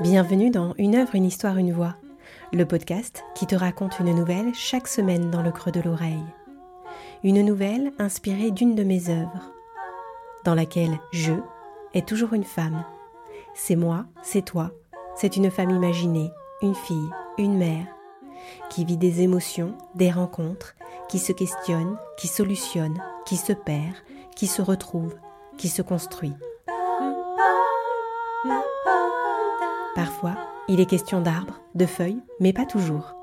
Bienvenue dans Une œuvre, une histoire, une voix, le podcast qui te raconte une nouvelle chaque semaine dans le creux de l'oreille. Une nouvelle inspirée d'une de mes œuvres, dans laquelle je est toujours une femme. C'est moi, c'est toi, c'est une femme imaginée, une fille, une mère, qui vit des émotions, des rencontres, qui se questionne, qui solutionne, qui se perd, qui se retrouve, qui se construit. Parfois, il est question d'arbres, de feuilles, mais pas toujours.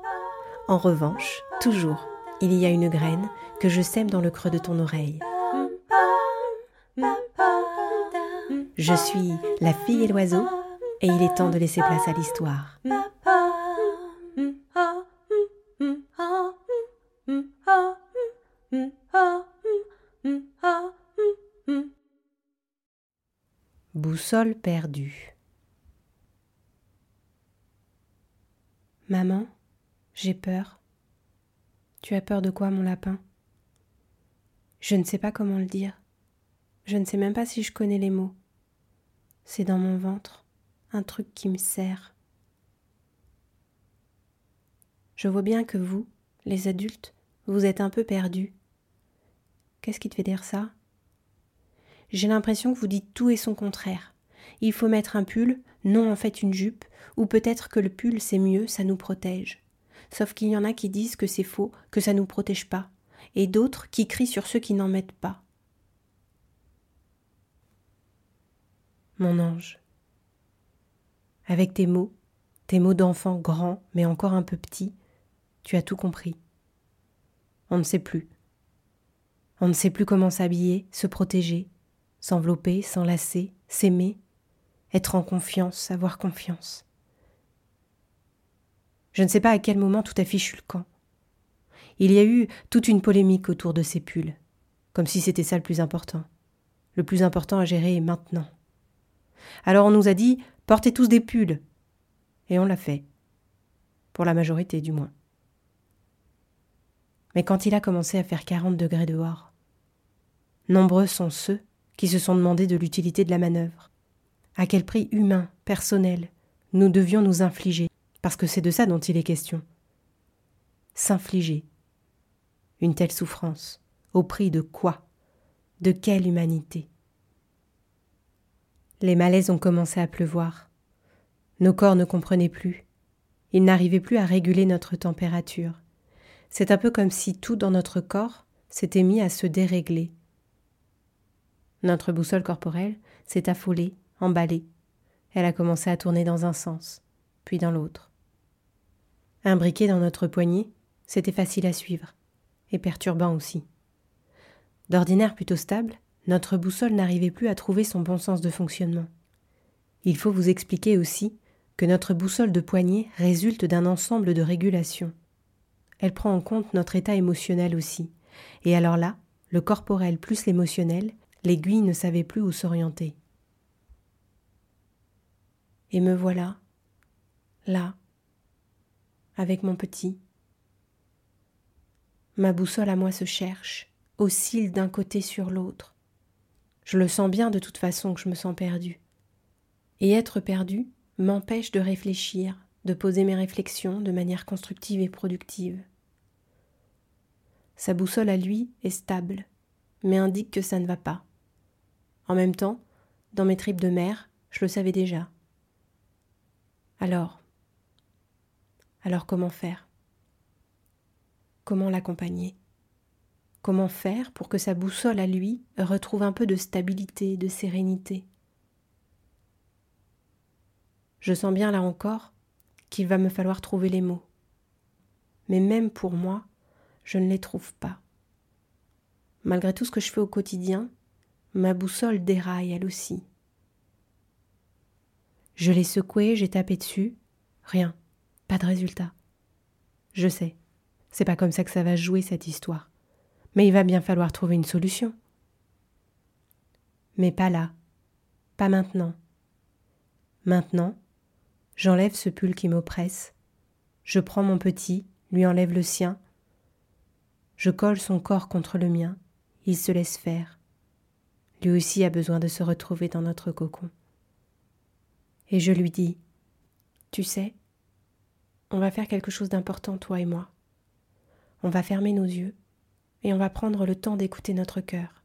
En revanche, toujours, il y a une graine que je sème dans le creux de ton oreille. Je suis la fille et l'oiseau, et il est temps de laisser place à l'histoire. Maman, j'ai peur. Tu as peur de quoi, mon lapin? Je ne sais pas comment le dire. Je ne sais même pas si je connais les mots. C'est dans mon ventre, un truc qui me serre. Je vois bien que vous, les adultes, vous êtes un peu perdus. Qu'est-ce qui te fait dire ça? J'ai l'impression que vous dites tout et son contraire. Il faut mettre un pull, non en fait une jupe, ou peut-être que le pull c'est mieux, ça nous protège. Sauf qu'il y en a qui disent que c'est faux, que ça nous protège pas, et d'autres qui crient sur ceux qui n'en mettent pas. Mon ange, avec tes mots, tes mots d'enfant grand mais encore un peu petit, tu as tout compris. On ne sait plus. On ne sait plus comment s'habiller, se protéger, s'envelopper, s'enlacer, s'aimer, être en confiance, avoir confiance. Je ne sais pas à quel moment tout a fichu le camp. Il y a eu toute une polémique autour de ces pulls, comme si c'était ça le plus important. Le plus important à gérer est maintenant. Alors on nous a dit portez tous des pulls. Et on l'a fait. Pour la majorité du moins. Mais quand il a commencé à faire 40 degrés dehors, nombreux sont ceux qui se sont demandé de l'utilité de la manœuvre. À quel prix humain, personnel, nous devions nous infliger, parce que c'est de ça dont il est question. S'infliger. Une telle souffrance. Au prix de quoi? De quelle humanité? Les malaises ont commencé à pleuvoir. Nos corps ne comprenaient plus. Ils n'arrivaient plus à réguler notre température. C'est un peu comme si tout dans notre corps s'était mis à se dérégler. Notre boussole corporelle s'est affolée, emballée. Elle a commencé à tourner dans un sens, puis dans l'autre. Un briquet dans notre poignet, c'était facile à suivre, et perturbant aussi. D'ordinaire plutôt stable, notre boussole n'arrivait plus à trouver son bon sens de fonctionnement. Il faut vous expliquer aussi que notre boussole de poignet résulte d'un ensemble de régulations. Elle prend en compte notre état émotionnel aussi. Et alors là, le corporel plus l'émotionnel, l'aiguille ne savait plus où s'orienter. Et me voilà, là, avec mon petit. Ma boussole à moi se cherche, oscille d'un côté sur l'autre. Je le sens bien de toute façon que je me sens perdu. Et être perdu m'empêche de réfléchir, de poser mes réflexions de manière constructive et productive. Sa boussole à lui est stable, mais indique que ça ne va pas. En même temps, dans mes tripes de mer, je le savais déjà. Alors, alors comment faire? Comment l'accompagner? Comment faire pour que sa boussole à lui retrouve un peu de stabilité, de sérénité? Je sens bien là encore qu'il va me falloir trouver les mots. Mais même pour moi, je ne les trouve pas. Malgré tout ce que je fais au quotidien, ma boussole déraille elle aussi. Je l'ai secouée, j'ai tapé dessus, rien, pas de résultat. Je sais, c'est pas comme ça que ça va jouer cette histoire, mais il va bien falloir trouver une solution. Mais pas là, pas maintenant. Maintenant, j'enlève ce pull qui m'oppresse, je prends mon petit, lui enlève le sien, je colle son corps contre le mien, il se laisse faire. Lui aussi a besoin de se retrouver dans notre cocon. Et je lui dis Tu sais, on va faire quelque chose d'important, toi et moi. On va fermer nos yeux et on va prendre le temps d'écouter notre cœur.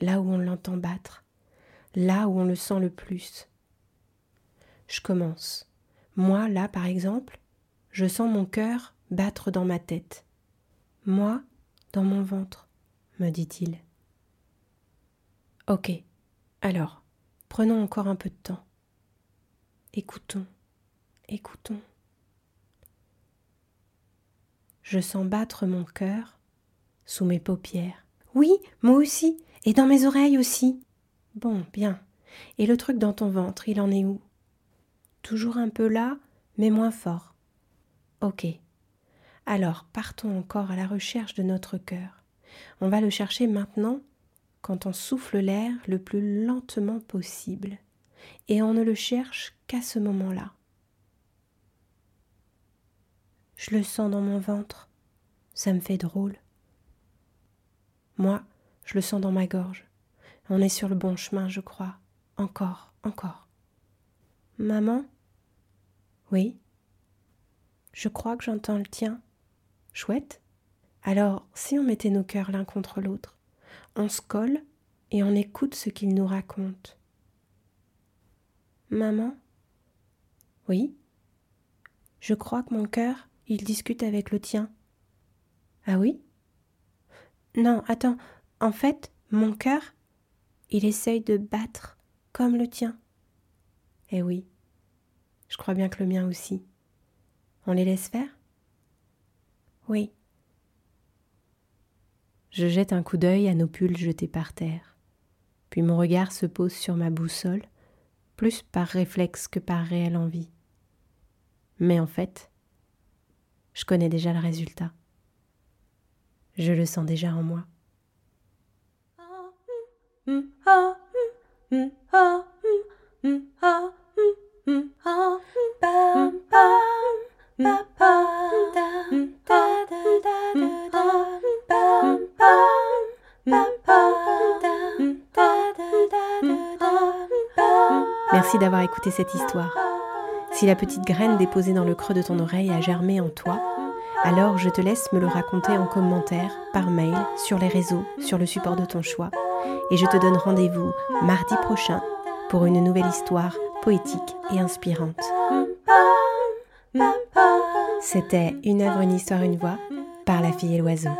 Là où on l'entend battre, là où on le sent le plus. Je commence. Moi, là, par exemple, je sens mon cœur battre dans ma tête. Moi, dans mon ventre, me dit-il. Ok, alors, prenons encore un peu de temps. Écoutons, écoutons. Je sens battre mon cœur sous mes paupières. Oui, moi aussi, et dans mes oreilles aussi. Bon, bien. Et le truc dans ton ventre, il en est où? Toujours un peu là, mais moins fort. Ok. Alors, partons encore à la recherche de notre cœur. On va le chercher maintenant quand on souffle l'air le plus lentement possible. Et on ne le cherche qu'à ce moment-là. Je le sens dans mon ventre. Ça me fait drôle. Moi, je le sens dans ma gorge. On est sur le bon chemin, je crois. Encore, encore. Maman? Oui. Je crois que j'entends le tien. Chouette. Alors, si on mettait nos cœurs l'un contre l'autre, on se colle et on écoute ce qu'il nous raconte. Maman? Oui? Je crois que mon cœur, il discute avec le tien. Ah oui? Non, attends, en fait, mon cœur, il essaye de battre comme le tien. Eh oui, je crois bien que le mien aussi. On les laisse faire? Oui. Je jette un coup d'œil à nos pulls jetés par terre, puis mon regard se pose sur ma boussole, plus par réflexe que par réelle envie. Mais en fait, je connais déjà le résultat. Je le sens déjà en moi. D'avoir écouté cette histoire. Si la petite graine déposée dans le creux de ton oreille a germé en toi, alors je te laisse me le raconter en commentaire, par mail, sur les réseaux, sur le support de ton choix. Et je te donne rendez-vous mardi prochain pour une nouvelle histoire poétique et inspirante. C'était Une œuvre, une histoire, une voix par la fille et l'oiseau.